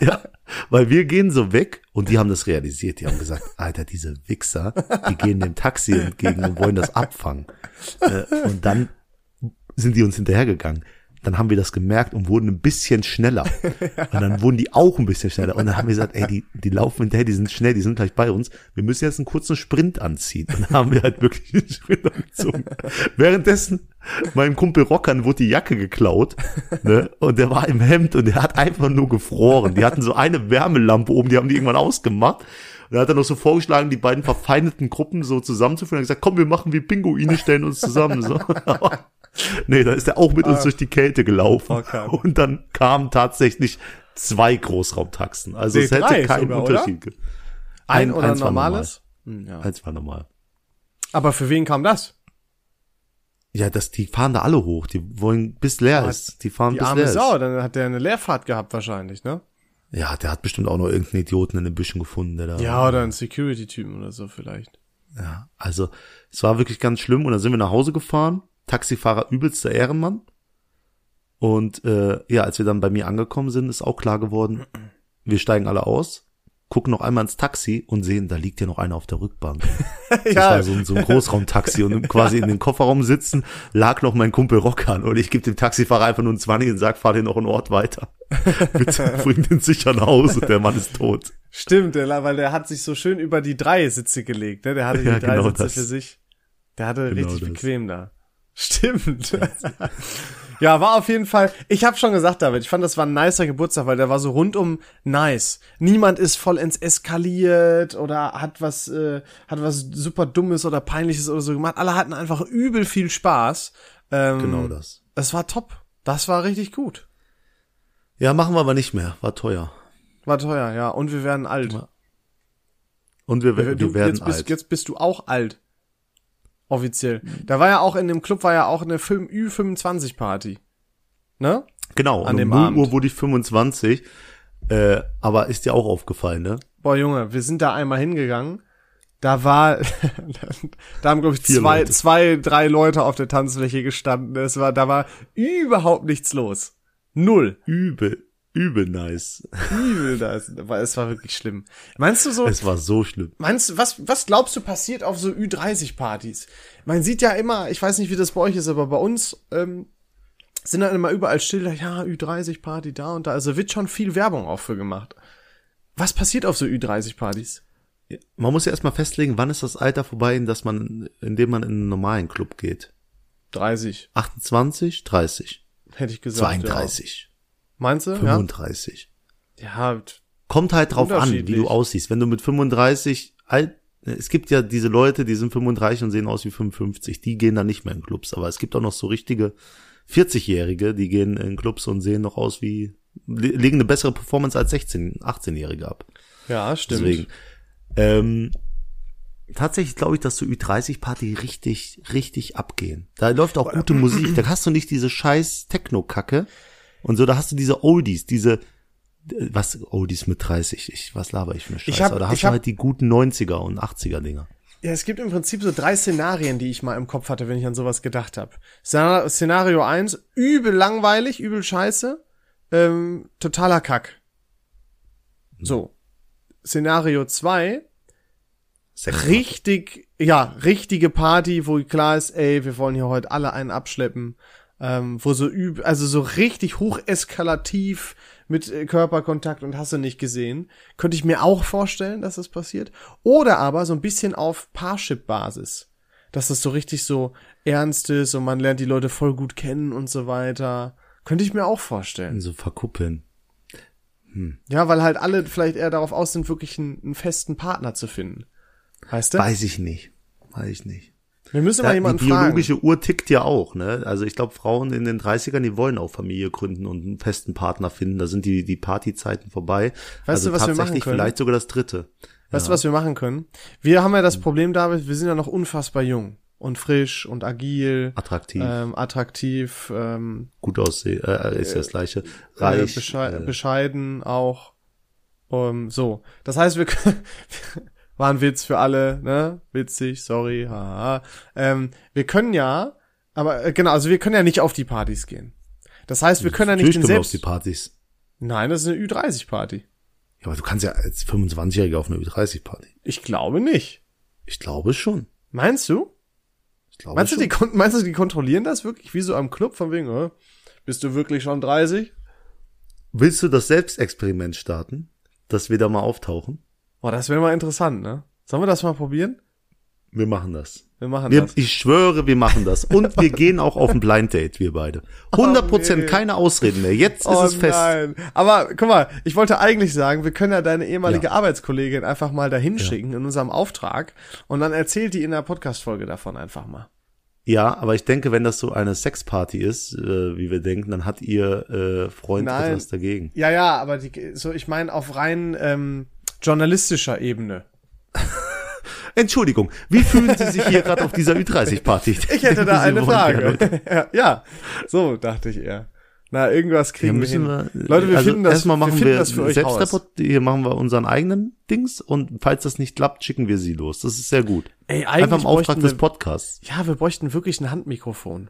Ja, weil wir gehen so weg und die haben das realisiert. Die haben gesagt, Alter, diese Wichser, die gehen dem Taxi entgegen und wollen das abfangen. Äh, Und dann sind die uns hinterhergegangen. Dann haben wir das gemerkt und wurden ein bisschen schneller. Und dann wurden die auch ein bisschen schneller. Und dann haben wir gesagt, ey, die, die laufen hinterher, die sind schnell, die sind gleich bei uns. Wir müssen jetzt einen kurzen Sprint anziehen. Und dann haben wir halt wirklich einen Sprint angezogen. Währenddessen, meinem Kumpel Rockern wurde die Jacke geklaut. Ne? Und der war im Hemd und der hat einfach nur gefroren. Die hatten so eine Wärmelampe oben, die haben die irgendwann ausgemacht. Und dann hat er noch so vorgeschlagen, die beiden verfeindeten Gruppen so zusammenzuführen. Er hat gesagt, komm, wir machen wie Pinguine, stellen uns zusammen. So. Nee, da ist er auch mit uns durch die Kälte gelaufen. Okay. Und dann kamen tatsächlich zwei Großraumtaxen. Also es Nee, hätte drei keinen sogar, Unterschied gegeben. Ein, Ein- oder eins war normales? Hm, ja. Eins war normal. Aber für wen kam das? Ja, das, die fahren da alle hoch. Die wollen, bis leer Aber ist. Die fahren Die bis arme leer Sau, ist. dann hat der eine Leerfahrt gehabt wahrscheinlich, ne? Ja, der hat bestimmt auch noch irgendeinen Idioten in den Büschen gefunden, der da. Ja, oder einen Security-Typen oder so vielleicht. Ja, also es war wirklich ganz schlimm und dann sind wir nach Hause gefahren. Taxifahrer übelster Ehrenmann. Und äh, ja, als wir dann bei mir angekommen sind, ist auch klar geworden, wir steigen alle aus, gucken noch einmal ins Taxi und sehen, da liegt ja noch einer auf der Rückbank. Das war so ein, so ein Großraumtaxi und quasi in den Kofferraum sitzen lag noch mein Kumpel Rockern und ich gebe dem Taxifahrer einfach nur einen 20 und sag, fahr den noch einen Ort weiter. Bitte bring den sicher nach Hause, der Mann ist tot. Stimmt, der, weil der hat sich so schön über die drei Sitze gelegt, ne? Der hatte die Ja, drei genau Sitze das. für sich. Der hatte Genau richtig das. bequem da. Stimmt. ja, war auf jeden Fall. Ich habe schon gesagt, David, ich fand, das war ein nicer Geburtstag, weil der war so rundum nice. Niemand ist vollends eskaliert oder hat was, äh, hat was super Dummes oder Peinliches oder so gemacht. Alle hatten einfach übel viel Spaß. Ähm, Genau das. Es war top. Das war richtig gut. Ja, machen wir aber nicht mehr. War teuer. War teuer, ja. Und wir werden alt. Und wir, wir, du, werden jetzt, bist, alt. jetzt bist du auch alt. Offiziell. Da war ja auch in dem Club war ja auch eine Film Ü25 Party. Ne? Genau, an dem um 0 Abend. Uhr wurde ich 25. Äh, aber ist dir auch aufgefallen, ne? Boah, Junge, wir sind da einmal hingegangen. Da war, da haben, glaube ich, Vier zwei, Leute. zwei, drei Leute auf der Tanzfläche gestanden. Es war, da war überhaupt nichts los. Null. Übel, übel nice. Übel, das, war, es war wirklich schlimm. Meinst du so, Es war so schlimm. Meinst du, was, was glaubst du passiert auf so Ü30-Partys? Man sieht ja immer, ich weiß nicht, wie das bei euch ist, aber bei uns ähm, sind dann immer überall Schilder, ja, Ü30-Party da und da. Also wird schon viel Werbung auch für gemacht. Was passiert auf so Ü30-Partys? Man muss ja erstmal festlegen, wann ist das Alter vorbei, in das man, in dem man in einen normalen Club geht. 30, 28, 30, hätte ich gesagt. 32, Ja. Meinst du? 35. Ja. ja, Kommt halt drauf an, wie du aussiehst. Wenn du mit 35 alt, es gibt ja diese Leute, die sind 35 und sehen aus wie 55, die gehen dann nicht mehr in Clubs, aber es gibt auch noch so richtige 40-Jährige, die gehen in Clubs und sehen noch aus wie, le- legen eine bessere Performance als 16, 18-Jährige ab. ja, stimmt. Deswegen. Ähm, tatsächlich glaube ich, dass so Ü30-Party richtig, richtig abgehen. Da läuft auch gute Musik. Da hast du nicht diese scheiß Techno-Kacke und so, da hast du diese Oldies, diese, was, Oldies mit 30, ich, was laber ich für eine Scheiße. hab- Aber da hast ich du hab- halt die guten 90er und 80er Dinger. Ja, es gibt im Prinzip so drei Szenarien, die ich mal im Kopf hatte, wenn ich an sowas gedacht habe. Szenar- Szenario eins: übel langweilig, übel scheiße, ähm, totaler Kack. So. Szenario zwei richtig, ja, richtige Party, wo klar ist, ey, wir wollen hier heute alle einen abschleppen, ähm, wo so üb, also so richtig hocheskalativ mit äh, Körperkontakt und hast du nicht gesehen. Könnte ich mir auch vorstellen, dass das passiert. Oder aber so ein bisschen auf Parship-Basis. Dass das so richtig so ernst ist und man lernt die Leute voll gut kennen und so weiter. Könnte ich mir auch vorstellen. So verkuppeln. Ja, weil halt alle vielleicht eher darauf aus sind, wirklich einen, einen festen Partner zu finden. Weißt du? Weiß ich nicht. Weiß ich nicht. Wir müssen mal Ja, jemanden die fragen. biologische Uhr tickt ja auch, ne? Also ich glaube, Frauen in den 30ern, die wollen auch Familie gründen und einen festen Partner finden. Da sind die, die Partyzeiten vorbei. Weißt also du, was wir machen können? vielleicht sogar das dritte. Weißt du, was wir machen können? Wir haben ja das Problem, David, wir sind ja noch unfassbar jung und frisch und agil, Attraktiv, ähm, attraktiv, ähm, gut aussehen, äh, ist ja das gleiche. äh, Reich. beschei äh, bescheiden auch. Um, so. Das heißt, wir können, war ein Witz für alle, ne? Witzig, sorry, haha. Ähm, wir können ja, aber äh, genau, also wir können ja nicht auf die Partys gehen. Das heißt, wir können ja nicht den wir auf selbst. die Partys. Nein, das ist eine Ü30-Party. Ja, aber du kannst ja als 25-Jähriger auf eine Ü30-Party. Ich glaube nicht. Ich glaube schon. Meinst du? Ich glaube Meinst du, schon. die, kon- meinst du, die kontrollieren das wirklich? Wie so am Club von wegen, äh, bist du wirklich schon 30? Willst du das Selbstexperiment starten? Dass wir da mal auftauchen? Boah, das wäre mal interessant, ne? Sollen wir das mal probieren? Wir machen das. Wir machen Wir, das. ich schwöre, wir machen das. Und wir gehen auch auf ein Blind Date, wir beide. 100 Prozent, nee. keine Ausreden mehr. Jetzt ist Oh es fest. nein. Aber guck mal, ich wollte eigentlich sagen, wir können ja deine ehemalige Ja. Arbeitskollegin einfach mal dahin schicken in unserem Auftrag und dann erzählt die in der Podcast-Folge davon einfach mal. Ja, aber ich denke, wenn das so eine Sexparty ist, äh, wie wir denken, dann hat ihr äh, Freund Nein. etwas dagegen. Ja, ja, aber die, so, ich meine auf rein ähm, journalistischer Ebene. Entschuldigung, wie fühlen Sie sich hier gerade auf dieser Ü30-Party? Ich hätte da eine Frage. ja, ja, so dachte ich eher. Na, irgendwas Ja, kriegen wir müssen hin. wir, Leute, wir also finden das, erstmal machen wir wir, das für euch raus. Selbstreport, hier machen wir unseren eigenen Dings und falls das nicht klappt, schicken wir sie los. Das ist sehr gut. Ey, eigentlich Einfach im Auftrag des wir- Podcasts. Ja, wir bräuchten wirklich ein Handmikrofon.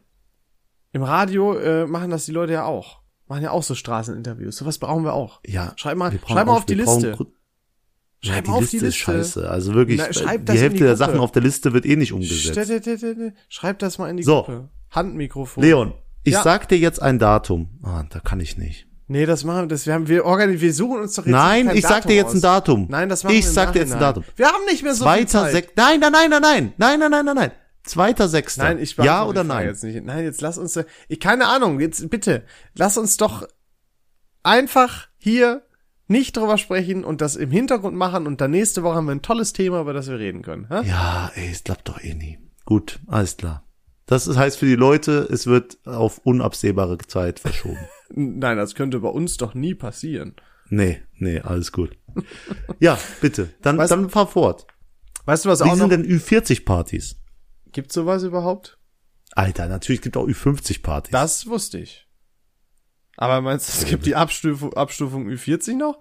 Im Radio äh, machen das die Leute ja auch. Machen ja auch so Straßeninterviews. Sowas brauchen wir auch. Ja. Schreib mal, wir brauchen schreib mal auch- auf die wir brauchen Liste. Gru- Schreib ja, die Liste, die ist Liste. scheiße. Also wirklich, Na, die Hälfte die der. Sachen auf der Liste wird eh nicht umgesetzt. Schreib das mal in die So. Gruppe. Handmikrofon. Leon, ich Ja. sag dir jetzt ein Datum. Ah, da kann ich nicht. Nee, das machen wir, das, wir haben, wir organisieren, wir suchen uns doch jetzt Nein, kein ich sag dir jetzt aus. ein Datum. Nein, das machen Ich wir im sag dir jetzt ein. Datum. Wir haben nicht mehr so viel Zweiter, Zeit. Sek nein, nein, nein, nein, nein, nein, nein, nein, nein, nein. Zweiter, Sechster. Nein, ich Ja oder nein? Jetzt nicht. Nein, jetzt lass uns, ich, keine Ahnung, jetzt bitte, lass uns doch einfach hier nicht drüber sprechen und das im Hintergrund machen und dann nächste Woche haben wir ein tolles Thema, über das wir reden können. Hä? Ja, ey, es klappt doch eh nie. Gut, alles klar. Das heißt für die Leute, es wird auf unabsehbare Zeit verschoben. Nein, das könnte bei uns doch nie passieren. Nee, nee, alles gut. Ja, bitte. Dann, Weißt- dann fahr fort. Weißt du, was Wie auch noch, sind denn Ü40-Partys? gibt sowas überhaupt? Alter, natürlich gibt auch Ü50-Partys. Das wusste ich. Aber meinst du, es gibt die Abstufung, Abstufung Ü40 noch?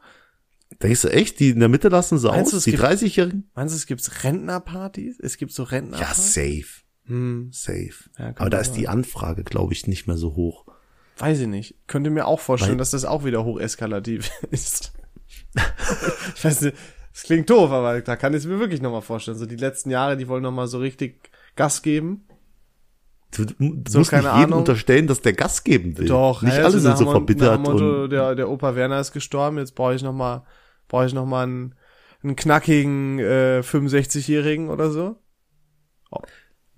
Denkst du echt, die in der Mitte lassen sie Meinst aus? es Die gibt- 30-Jährigen? Meinst du, es gibt Rentnerpartys? Es gibt so Ja, Rentnerpartys? safe. Hm, Safe. Ja, Aber da ist die Anfrage, glaube ich, nicht mehr so hoch. weiß ich nicht. Könnte mir auch vorstellen, Weil- dass das auch wieder hocheskalativ ist. ich weiß nicht, das klingt doof, aber da kann ich es mir wirklich nochmal vorstellen. So die letzten Jahre, die wollen nochmal so richtig Gas geben. Du, So, musst keine nicht jedem Ahnung. unterstellen, dass der Gas geben will. Doch, Nicht hä, alle sind so verbittert Motto, und der, der Opa Werner ist gestorben, jetzt brauche ich nochmal, brauche ich nochmal einen, einen knackigen äh, 65-Jährigen oder so.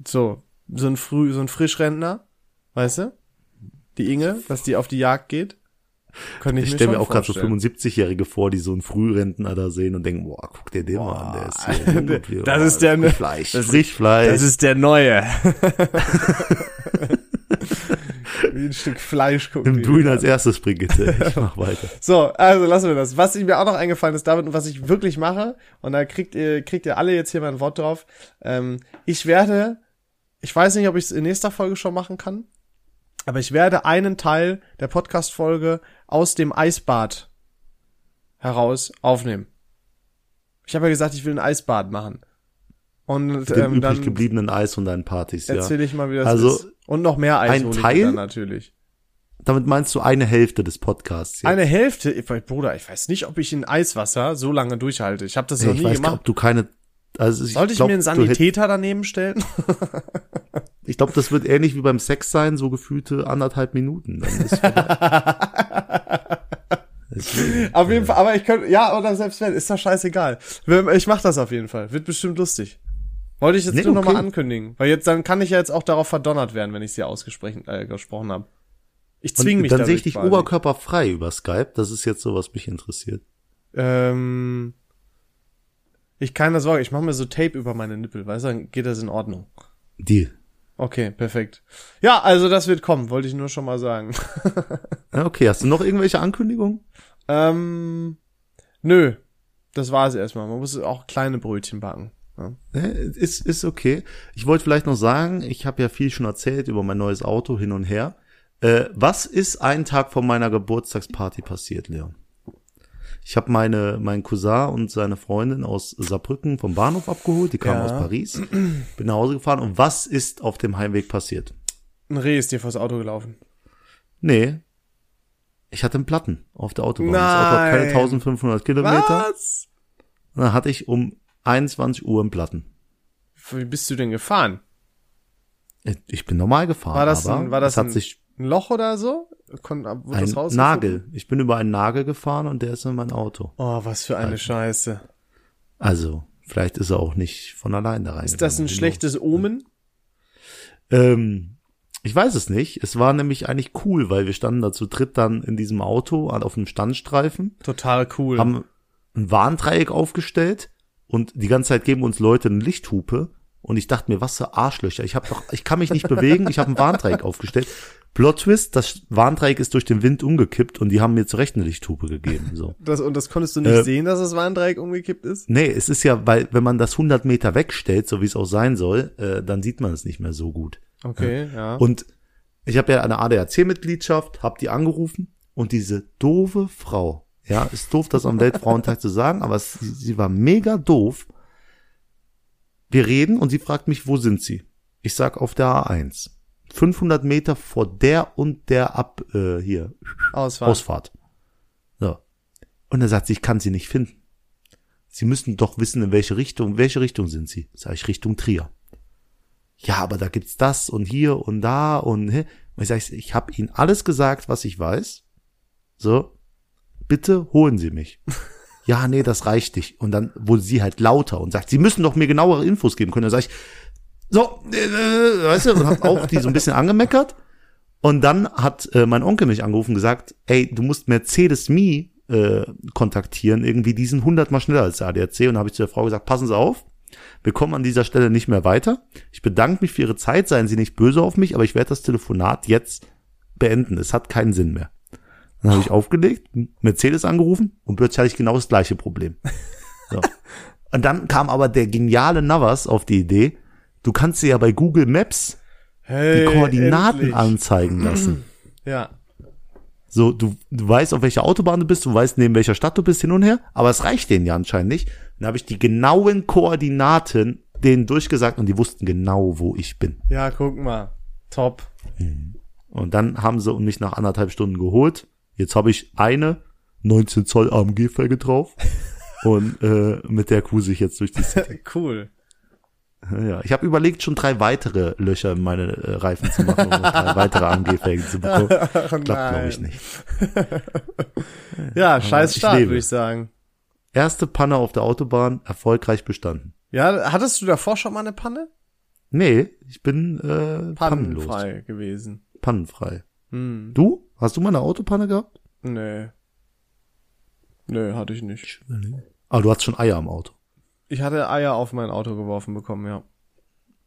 So, so ein früh, so ein Frischrentner, weißt du? Die Inge, dass die auf die Jagd geht. Könnte ich, ich stelle mir auch gerade so vorstellen. 75-Jährige vor, die so einen Frührentner da sehen und denken, boah, guck dir den mal an, der ist hier Das oh, ist der- Frischfleisch, das- Frischfleisch. Das ist der Neue. Wie ein Stück Fleisch gucken. Nimm du ihn als an. erstes, Brigitte. Ich mach weiter. So, also lassen wir das. Was mir auch noch eingefallen ist, David, und was ich wirklich mache, und da kriegt ihr, kriegt ihr alle jetzt hier mal ein Wort drauf. Ähm, ich werde, ich weiß nicht, ob ich es in nächster Folge schon machen kann, aber ich werde einen Teil der Podcast-Folge aus dem Eisbad heraus aufnehmen. Ich habe ja gesagt, ich will ein Eisbad machen. Und Mit dem ähm, übrig gebliebenen Eis und deinen Partys, ja. erzähle ich mal, wie das Also, ist. Und noch mehr Eis ein ich Teil? natürlich. Damit meinst du eine Hälfte des Podcasts hier. Eine Hälfte, ich- Bruder, ich weiß nicht, ob ich in Eiswasser so lange durchhalte. Ich habe das Nee, noch ich nie weiß gar gemacht. ob du keine, also ich Sollte ich glaub, mir einen Sanitäter daneben stellen? Ich glaube, das wird ähnlich wie beim Sex sein, so gefühlte anderthalb Minuten. Deswegen, auf jeden Fall, aber ich könnte, ja, oder selbst wenn, ist doch scheißegal. Ich mach das auf jeden Fall. Wird bestimmt lustig. Wollte ich jetzt Nee, nur noch okay. mal ankündigen. Weil jetzt, dann kann ich ja jetzt auch darauf verdonnert werden, wenn ich sie ausgesprochen äh, gesprochen habe. Ich zwing und mich dann sehe ich dich quasi. oberkörperfrei über Skype. Das ist jetzt so, was mich interessiert. Ähm, ich keine Sorge, ich mache mir so Tape über meine Nippel, weißt du, dann geht das in Ordnung. Deal. Okay, perfekt. Ja, also das wird kommen, wollte ich nur schon mal sagen. Okay, hast du noch irgendwelche Ankündigungen? ähm, nö, das war's erstmal. Man muss auch kleine Brötchen backen. Ja. Äh, Ist, ist okay. Ich wollte vielleicht noch sagen, ich habe ja viel schon erzählt über mein neues Auto hin und her. Äh, was ist einen Tag vor meiner Geburtstagsparty passiert, Leon? Ich habe meine mein Cousin und seine Freundin aus Saarbrücken vom Bahnhof abgeholt. Die kamen Ja. aus Paris. Bin nach Hause gefahren. Und was ist auf dem Heimweg passiert? Ein Reh ist dir vors Auto gelaufen. Nee. Ich hatte einen Platten auf der Autobahn. Das Auto hat keine Nein. 1500 Kilometer. Was? Und dann hatte ich um 21 Uhr einen Platten. Wie bist du denn gefahren? Ich bin normal gefahren. War das ein, war das es hat ein, sich ein Loch oder so? Kon, ein? Nagel. Ich bin über einen Nagel gefahren und der ist in mein Auto. Oh, was für eine Scheiße. Also, vielleicht ist er auch nicht von allein da rein. Ist das ein schlechtes Omen? Ähm, ich weiß es nicht. Es war nämlich eigentlich cool, weil wir standen da zu dritt dann in diesem Auto auf einem Standstreifen, Total cool. haben ein Warndreieck aufgestellt und die ganze Zeit geben uns Leute eine Lichthupe und ich dachte mir, was für Arschlöcher. Ich habe doch, ich kann mich nicht bewegen. Ich habe ein Warndreieck aufgestellt. Plot Twist, das Warndreieck ist durch den Wind umgekippt und die haben mir zurecht eine Lichthupe gegeben. So. das, und das konntest du nicht Äh, sehen, dass das Warndreieck umgekippt ist? Nee, es ist ja, weil wenn man das 100 Meter wegstellt, so wie es auch sein soll, äh, dann sieht man es nicht mehr so gut. Okay, ja. Und ich habe ja eine ADAC-Mitgliedschaft, habe die angerufen und diese doofe Frau, ja, ist doof, das am Weltfrauentag zu sagen, aber es, sie, sie war mega doof. Wir reden und sie fragt mich, wo sind sie? Ich sag auf der A1. 500 Meter vor der und der ab äh, hier Ausfahrt. Ausfahrt. So. Und er sagt sie, ich kann sie nicht finden. Sie müssen doch wissen, in welche Richtung, welche Richtung sind sie? Sag ich, Richtung Trier. Ja, aber da gibt's das und hier und da und hä? Und ich sag, ich habe Ihnen alles gesagt, was ich weiß. So, bitte holen Sie mich. ja, nee, das reicht nicht. Und dann wurde sie halt lauter und sagt, Sie müssen doch mir genauere Infos geben können. Dann sag ich, so, äh, weißt du, und hab auch die so ein bisschen angemeckert. Und dann hat äh, mein Onkel mich angerufen und gesagt, ey, du musst Mercedes Me äh, kontaktieren, irgendwie die sind hundertmal schneller als der ADAC. Und dann habe ich zu der Frau gesagt, passen Sie auf, wir kommen an dieser Stelle nicht mehr weiter. Ich bedanke mich für Ihre Zeit, seien Sie nicht böse auf mich, aber ich werde das Telefonat jetzt beenden. Es hat keinen Sinn mehr. Dann habe ich aufgelegt, Mercedes angerufen und plötzlich hatte ich genau das gleiche Problem. So. Und dann kam aber der geniale Navas auf die Idee, du kannst dir ja bei Google Maps die hey, Koordinaten endlich. anzeigen lassen. Ja. So, du, du weißt, auf welcher Autobahn du bist, du weißt, neben welcher Stadt du bist, hin und her, aber es reicht denen ja anscheinend nicht. Dann habe ich die genauen Koordinaten denen durchgesagt und die wussten genau, wo ich bin. Ja, guck mal. Top. Und dann haben sie mich nach anderthalb Stunden geholt. Jetzt habe ich eine 19 Zoll AMG-Felge drauf und äh, mit der cruise ich jetzt durch die City. Cool. Ja, ich habe überlegt, schon drei weitere Löcher in meine äh, Reifen zu machen, um drei weitere AMG-Felgen zu bekommen. Klappt, glaube ich, nicht. Ja, scheiß Start, würde ich sagen. Erste Panne auf der Autobahn, erfolgreich bestanden. Ja, hattest du davor schon mal eine Panne? Nee, ich bin äh, pannenlos. Pannenfrei gewesen. Pannenfrei. Hm. Du? Hast du mal eine Autopanne gehabt? Nee. Nö, hatte ich nicht. Ah, du hast schon Eier am Auto. Ich hatte Eier auf mein Auto geworfen bekommen, ja.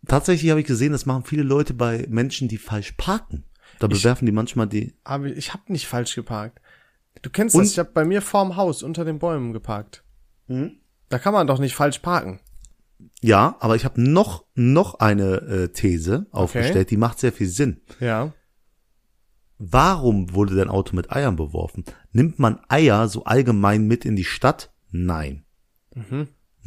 Tatsächlich habe ich gesehen, das machen viele Leute bei Menschen, die falsch parken. Da bewerfen die manchmal die. Aber ich habe nicht falsch geparkt. Du kennst Und- das, ich habe bei mir vorm Haus unter den Bäumen geparkt. Hm? Da kann man doch nicht falsch parken. Ja, aber ich habe noch noch eine äh, These aufgestellt, die macht sehr viel Sinn. Ja. Warum wurde dein Auto mit Eiern beworfen? Nimmt man Eier so allgemein mit in die Stadt? Nein.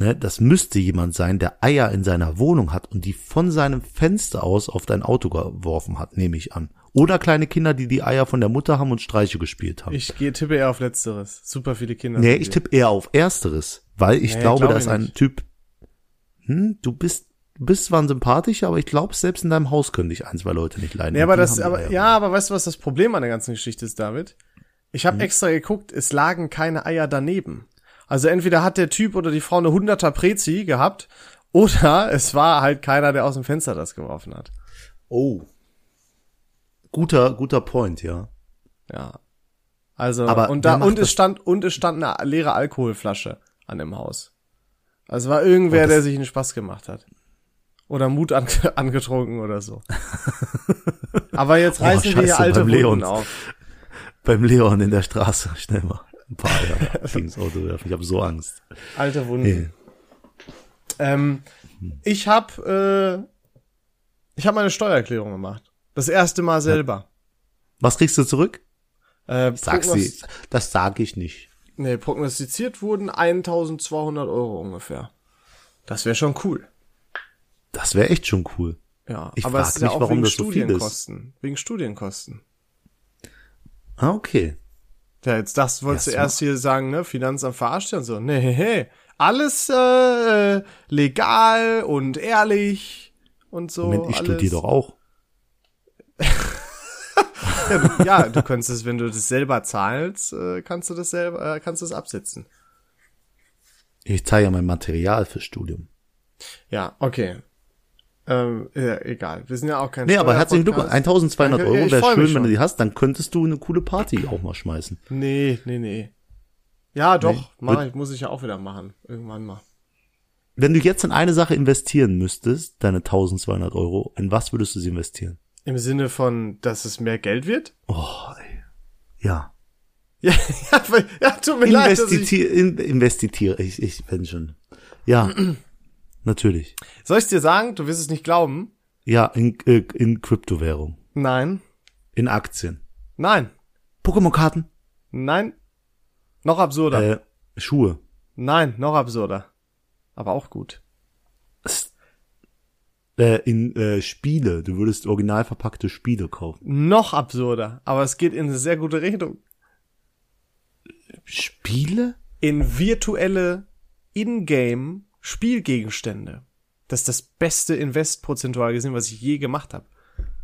Ne, das müsste jemand sein, der Eier in seiner Wohnung hat und die von seinem Fenster aus auf dein Auto geworfen hat, nehme ich an. Oder kleine Kinder, die die Eier von der Mutter haben und Streiche gespielt haben. Ich gehe tippe eher auf letzteres. Super viele Kinder. nee, ich tippe eher auf Ersteres, weil ich Nee, glaube, glaub da ist ein. Typ, hm, du bist, bist zwar ein sympathischer, aber ich glaube, selbst in deinem Haus können dich ein, zwei Leute nicht leiden. Und aber das, aber, Eier. ja, aber weißt du, was das Problem an der ganzen Geschichte ist, David? Ich habe extra geguckt, es lagen keine Eier daneben. Also entweder hat der Typ oder die Frau eine 100er Prezi gehabt, oder es war halt keiner, der aus dem Fenster das geworfen hat. Oh. Guter, guter Point, ja. Ja. Also, Aber und da, und es stand, und es stand eine leere Alkoholflasche an dem Haus. Also war irgendwer, Oh, der sich einen Spaß gemacht hat. Oder Mut ange angetrunken oder so. Aber jetzt Oh, reißen wir hier alte Leon. auf. Beim Leon in der Straße, schnell mal. Ein paar Eier gegens Auto werfen. Ich habe so Angst. Alte Wunden. Nee. Ähm, ich habe äh, ich habe meine Steuererklärung gemacht. Das erste Mal selber. Was kriegst du zurück? Äh, Sag sie. Das sage ich nicht. Nee, prognostiziert wurden 1200 Euro ungefähr. Das wäre schon cool. Das wäre echt schon cool. Ja, Ich aber frag es ist ja mich, auch warum wegen das so viel ist. Studienkosten. Wegen Studienkosten. Ah, okay. Ja, jetzt das wolltest Ja, du erst hier sagen, ne? Finanzamt verarscht und so. Nee, hey. Alles äh, legal und ehrlich und so. Moment, ich alles. studiere doch auch. Ja, du, ja, du kannst es, wenn du das selber zahlst, äh, kannst du das selber, äh, kannst du es absetzen. Ich zahle ja mein Material fürs Studium. Ja, okay. Ähm, ja, egal. Wir sind ja auch kein Nee, aber herzlichen Glückwunsch. Steuerpodcast. 1200 Danke. Euro wäre schön, wenn du die hast. Dann könntest du eine coole Party auch mal schmeißen. Nee, nee, nee. Ja, doch. Nee. Mach ich, muss ich ja auch wieder machen. Irgendwann mal. Wenn du jetzt in eine Sache investieren müsstest, deine 1200 Euro, in was würdest du sie investieren? Im Sinne von, dass es mehr Geld wird? Oh, ey. Ja. Ja, ja, ja tut mir leid. Dass ich, Investitiere, in, investitiere. Ich, ich bin schon. Ja. Natürlich. soll ich dir sagen? Du wirst es nicht glauben. Ja, in, äh, in Kryptowährung. Nein. In Aktien. Nein. Pokémon-Karten. Nein. Noch absurder. Äh, Schuhe. Nein, noch absurder. Aber auch gut. Äh, in äh, Spiele. Du würdest original verpackte Spiele kaufen. Noch absurder. Aber es geht in eine sehr gute Richtung. Spiele? In virtuelle Ingame Spielgegenstände. Das ist das beste Invest prozentual gesehen, was ich je gemacht habe.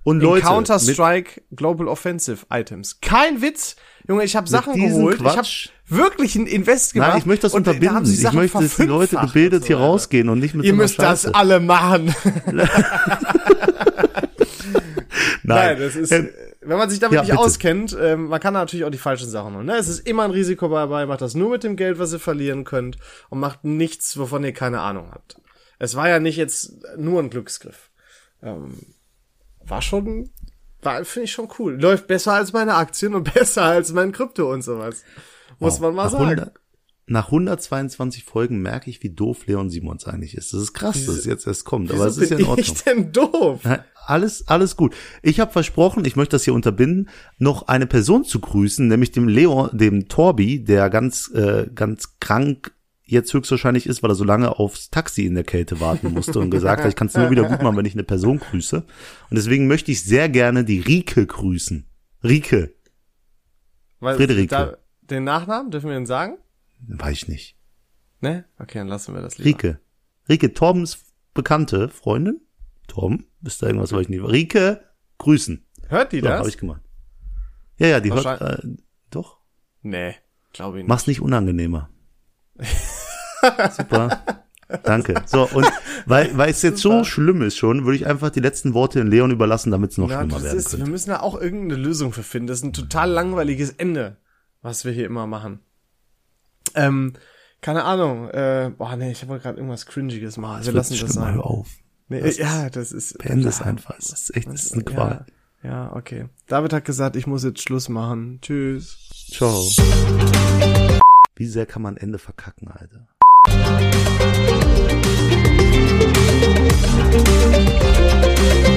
Und Leute, Counter-Strike Global Offensive Items. Kein Witz. Junge, ich habe Sachen geholt. Ich habe Quatsch- wirklich ein Invest gemacht. nein, ich möchte das da unterbinden. sie Ich möchte, dass die Leute gebildet so, hier rausgehen und nicht mit Ihr so müsst das Scheiße. alle machen. Nein, Nein, das ist, Äh, wenn man sich damit ja, nicht bitte. auskennt, ähm, man kann natürlich auch die falschen Sachen machen. Ne? Es ist immer ein Risiko dabei, macht das nur mit dem Geld, was ihr verlieren könnt und macht nichts, wovon ihr keine Ahnung habt. Es war ja nicht jetzt nur ein Glücksgriff. Ähm, war schon, war, finde ich schon cool. Läuft besser als meine Aktien und besser als mein Krypto und sowas. Muss man mal nach sagen. 100 nach 122 Folgen merke ich, wie doof Leon Simons eigentlich ist. Das ist krass, dass es jetzt erst kommt, aber es ist ja in bin Ordnung. ich denn doof? Alles, alles gut. Ich habe versprochen, ich möchte das hier unterbinden, noch eine Person zu grüßen, nämlich dem Leon, dem Torbi, der ganz, äh, ganz krank jetzt höchstwahrscheinlich ist, weil er so lange aufs Taxi in der Kälte warten musste und gesagt hat, ich kann es nur wieder gut machen, wenn ich eine Person grüße. Und deswegen möchte ich sehr gerne die Rike grüßen. Rike, Weil, Friederike. Da, den Nachnamen, dürfen wir ihn sagen? weiß ich nicht. Ne? Okay, dann lassen wir das lieber. Rike. Rike, Torbens bekannte Freundin. Torben, ist da irgendwas, was ich nicht. Rike, grüßen. Hört die So, das? habe ich gemacht. Ja, ja, die hört, äh, doch. Nee, glaube ich nicht. Mach's nicht unangenehmer. Super. Danke. So, und weil, weil es jetzt so schlimm ist schon, würde ich einfach die letzten Worte in Leon überlassen, damit es noch Ja, schlimmer werden ist, wir könnte. müssen da auch irgendeine Lösung für finden. Das ist ein total langweiliges Ende, was wir hier immer machen. Ähm, keine Ahnung. Äh, boah, nee, ich habe gerade irgendwas Cringiges mal. Wir lassen das sein. Hör auf. Nee, das ja, das ist. Beende das, ist einfach. Das ist echt, das ist eine Qual. Ja, ja, okay. David hat gesagt, ich muss jetzt Schluss machen. Tschüss. Ciao. Wie sehr kann man Ende verkacken, Alter? Musik